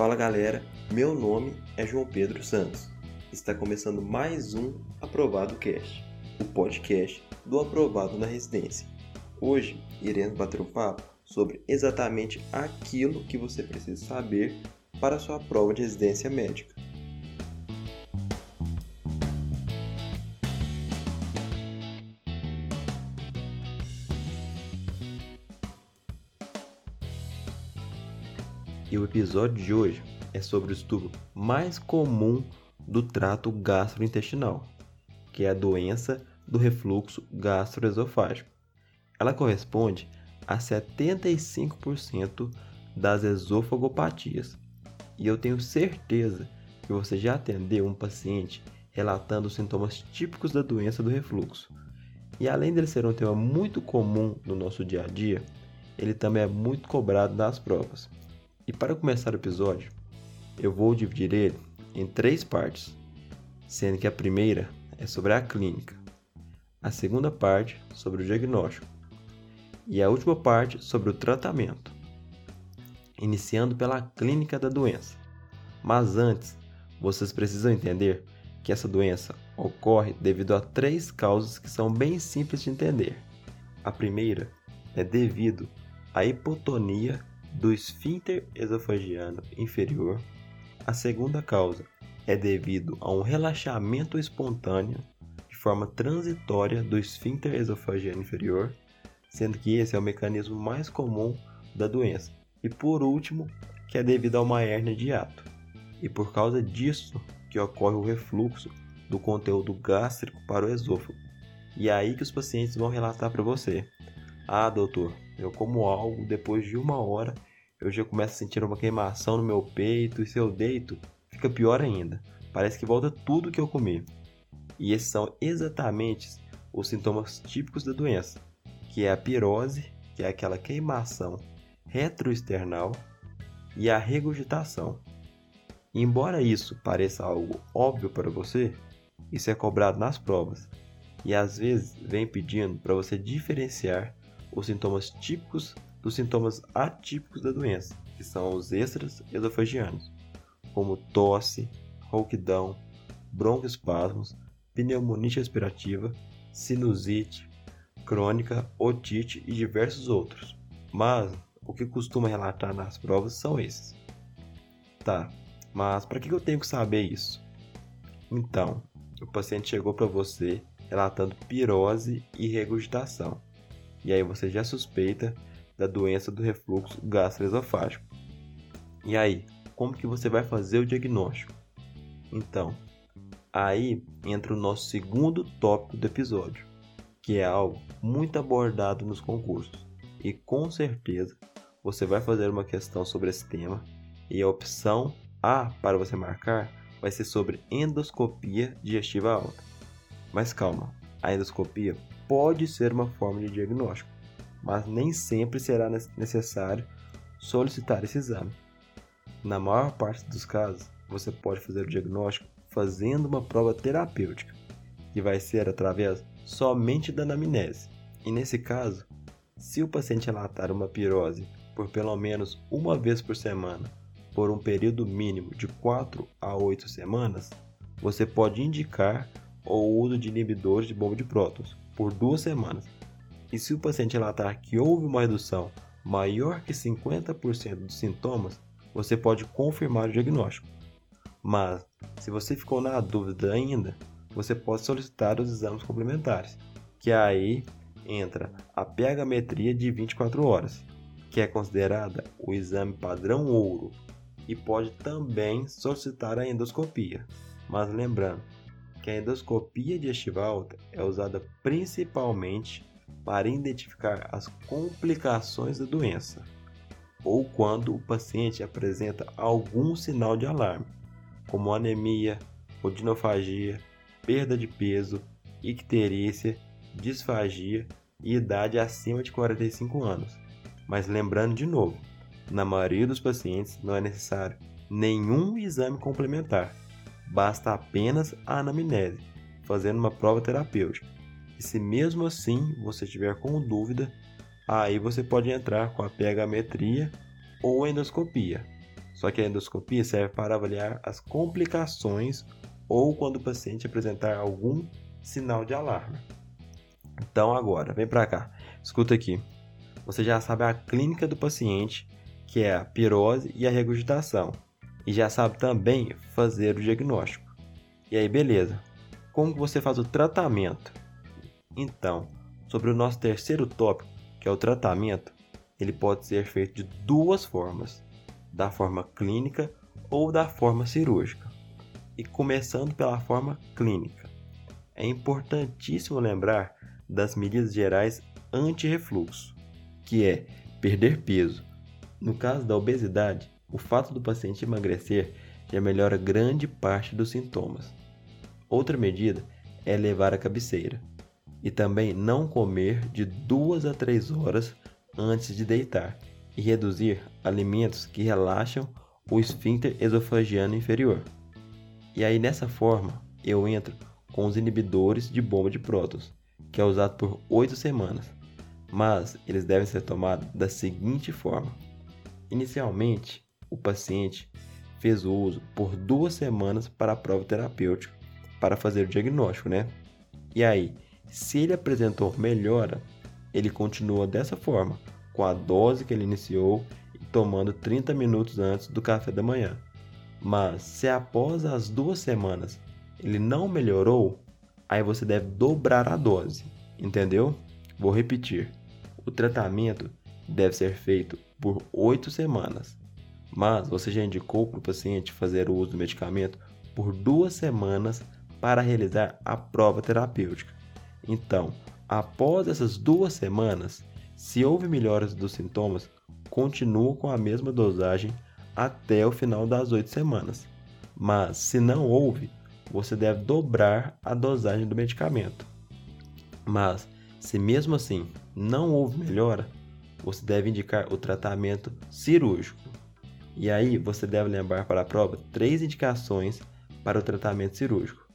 Fala galera, meu nome é João Pedro Santos. Está começando mais um Aprovado Cast, o podcast do Aprovado na Residência. Hoje iremos bater um papo sobre exatamente aquilo que você precisa saber para sua prova de residência médica. E o episódio de hoje é sobre o estudo mais comum do trato gastrointestinal, que é a doença do refluxo gastroesofágico. Ela corresponde a 75% das esofagopatias. E eu tenho certeza que você já atendeu um paciente relatando os sintomas típicos da doença do refluxo. E além dele ser um tema muito comum no nosso dia a dia, ele também é muito cobrado nas provas. E para começar o episódio, eu vou dividir ele em três partes, sendo que a primeira é sobre a clínica, a segunda parte sobre o diagnóstico e a última parte sobre o tratamento, iniciando pela clínica da doença. Mas antes, vocês precisam entender que essa doença ocorre devido a três causas que são bem simples de entender. A primeira é devido à hipotonia do esfíncter esofagiano inferior. A segunda causa é devido a um relaxamento espontâneo de forma transitória do esfíncter esofagiano inferior, sendo que esse é o mecanismo mais comum da doença. E por último, que é devido a uma hérnia de hiato. E por causa disso que ocorre o refluxo do conteúdo gástrico para o esôfago. E é aí que os pacientes vão relatar para você: "Ah, doutor, eu como algo, depois de uma hora eu já começo a sentir uma queimação no meu peito, e se eu deito, fica pior ainda. Parece que volta tudo que eu comi. E esses são exatamente os sintomas típicos da doença, que é a pirose, que é aquela queimação retroesternal, e a regurgitação. Embora isso pareça algo óbvio para você, isso é cobrado nas provas e às vezes vem pedindo para você diferenciar os sintomas típicos dos sintomas atípicos da doença, que são os extras esofagianos, como tosse, rouquidão, broncoespasmos, pneumonite respirativa, sinusite crônica, otite e diversos outros. Mas o que costuma relatar nas provas são esses. Tá, mas para que eu tenho que saber isso? Então, o paciente chegou para você relatando pirose e regurgitação. E aí você já suspeita da doença do refluxo gastroesofágico. E aí, como que você vai fazer o diagnóstico? Então, aí entra o nosso segundo tópico do episódio, que é algo muito abordado nos concursos. E com certeza você vai fazer uma questão sobre esse tema e a opção A para você marcar vai ser sobre endoscopia digestiva alta. Mas calma, a endoscopia pode ser uma forma de diagnóstico, mas nem sempre será necessário solicitar esse exame. Na maior parte dos casos, você pode fazer o diagnóstico fazendo uma prova terapêutica, que vai ser através somente da anamnese. E nesse caso, se o paciente relatar uma pirose por pelo menos uma vez por semana por um período mínimo de 4 a 8 semanas, você pode indicar o uso de inibidores de bomba de prótons por duas semanas. E se o paciente relatar que houve uma redução maior que 50% dos sintomas, você pode confirmar o diagnóstico. Mas, se você ficou na dúvida ainda, você pode solicitar os exames complementares, que aí entra a pH-metria de 24 horas, que é considerada o exame padrão ouro, e pode também solicitar a endoscopia. Mas lembrando que a endoscopia digestiva é usada principalmente para identificar as complicações da doença ou quando o paciente apresenta algum sinal de alarme, como anemia, odinofagia, perda de peso, icterícia, disfagia e idade acima de 45 anos. Mas lembrando de novo, na maioria dos pacientes não é necessário nenhum exame complementar, basta apenas a anamnese, fazendo uma prova terapêutica. E se mesmo assim você estiver com dúvida, aí você pode entrar com a pH-metria ou endoscopia. Só que a endoscopia serve para avaliar as complicações ou quando o paciente apresentar algum sinal de alarme. Então agora, vem para cá. Escuta aqui. Você já sabe a clínica do paciente, que é a pirose e a regurgitação, e já sabe também fazer o diagnóstico. E aí, beleza? Como você faz o tratamento? Então, sobre o nosso terceiro tópico, que é o tratamento, ele pode ser feito de duas formas: da forma clínica ou da forma cirúrgica. E começando pela forma clínica, é importantíssimo lembrar das medidas gerais anti-refluxo, que é perder peso. No caso da obesidade, o fato do paciente emagrecer já melhora grande parte dos sintomas. Outra medida é levar a cabeceira e também não comer de 2 a 3 horas antes de deitar e reduzir alimentos que relaxam o esfíncter esofagiano inferior. E aí nessa forma eu entro com os inibidores de bomba de prótons, que é usado por 8 semanas, mas eles devem ser tomados da seguinte forma: inicialmente o paciente fez o uso por duas semanas para a prova terapêutica para fazer o diagnóstico, né? E aí, se ele apresentou melhora, ele continua dessa forma, com a dose que ele iniciou e tomando 30 minutos antes do café da manhã. Mas se após as duas semanas ele não melhorou, aí você deve dobrar a dose, entendeu? Vou repetir: o tratamento deve ser feito por 8 semanas, mas você já indicou para o paciente fazer o uso do medicamento por duas semanas para realizar a prova terapêutica. Então, após essas duas semanas, se houve melhoras dos sintomas, continua com a mesma dosagem até o final das oito semanas. Mas se não houve, você deve dobrar a dosagem do medicamento. Mas se mesmo assim não houve melhora, você deve indicar o tratamento cirúrgico. E aí você deve lembrar para a prova três indicações para o tratamento cirúrgico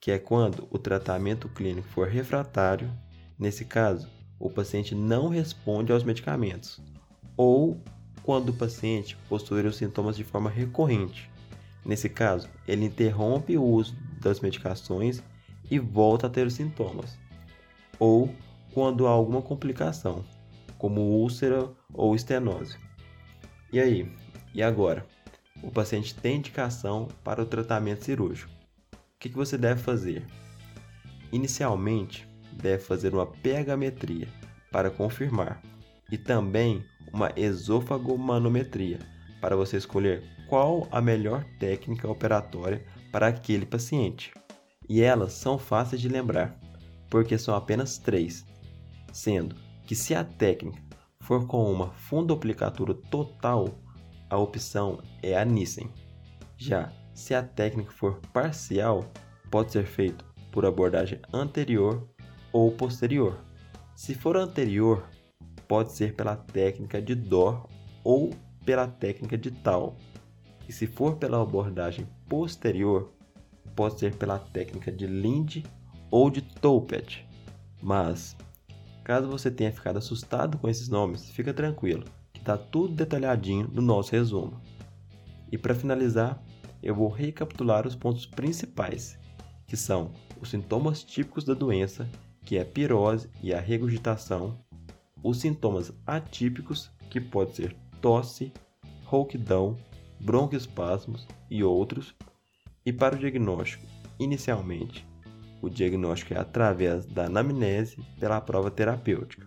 que é quando o tratamento clínico for refratário, nesse caso, o paciente não responde aos medicamentos, ou quando o paciente possuir os sintomas de forma recorrente. Nesse caso, ele interrompe o uso das medicações e volta a ter os sintomas, ou quando há alguma complicação, como úlcera ou estenose. E aí? E agora? O paciente tem indicação para o tratamento cirúrgico. O que, você deve fazer? Inicialmente, deve fazer uma pHmetria para confirmar e também uma esofagomanometria para você escolher qual a melhor técnica operatória para aquele paciente. E elas são fáceis de lembrar, porque são apenas três, sendo que se a técnica for com uma fundoplicatura total, a opção é a Nissen. Já se a técnica for parcial, pode ser feito por abordagem anterior ou posterior. Se for anterior, pode ser pela técnica de Dor ou pela técnica de Tal. E se for pela abordagem posterior, pode ser pela técnica de Lind ou de Toupet. Mas, caso você tenha ficado assustado com esses nomes, fica tranquilo, está tudo detalhadinho no nosso resumo. E para finalizar, eu vou recapitular os pontos principais, que são os sintomas típicos da doença, que é a pirose e a regurgitação, os sintomas atípicos, que pode ser tosse, rouquidão, broncoespasmos e outros, e para o diagnóstico, inicialmente, o diagnóstico é através da anamnese pela prova terapêutica.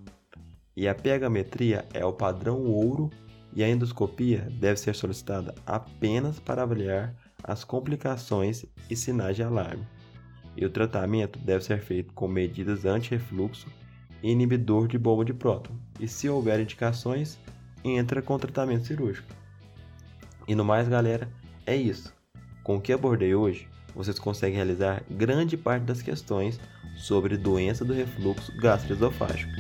E a pHmetria é o padrão ouro e a endoscopia deve ser solicitada apenas para avaliar as complicações e sinais de alarme. E o tratamento deve ser feito com medidas anti-refluxo e inibidor de bomba de próton. E se houver indicações, entra com tratamento cirúrgico. E no mais, galera, é isso. Com o que abordei hoje, vocês conseguem realizar grande parte das questões sobre doença do refluxo gastroesofágico.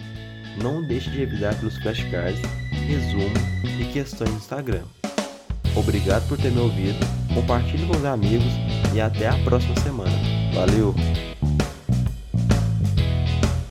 Não deixe de revisar pelos flashcards, resumo e questões no Instagram. Obrigado por ter me ouvido, compartilhe com os amigos e até a próxima semana. Valeu!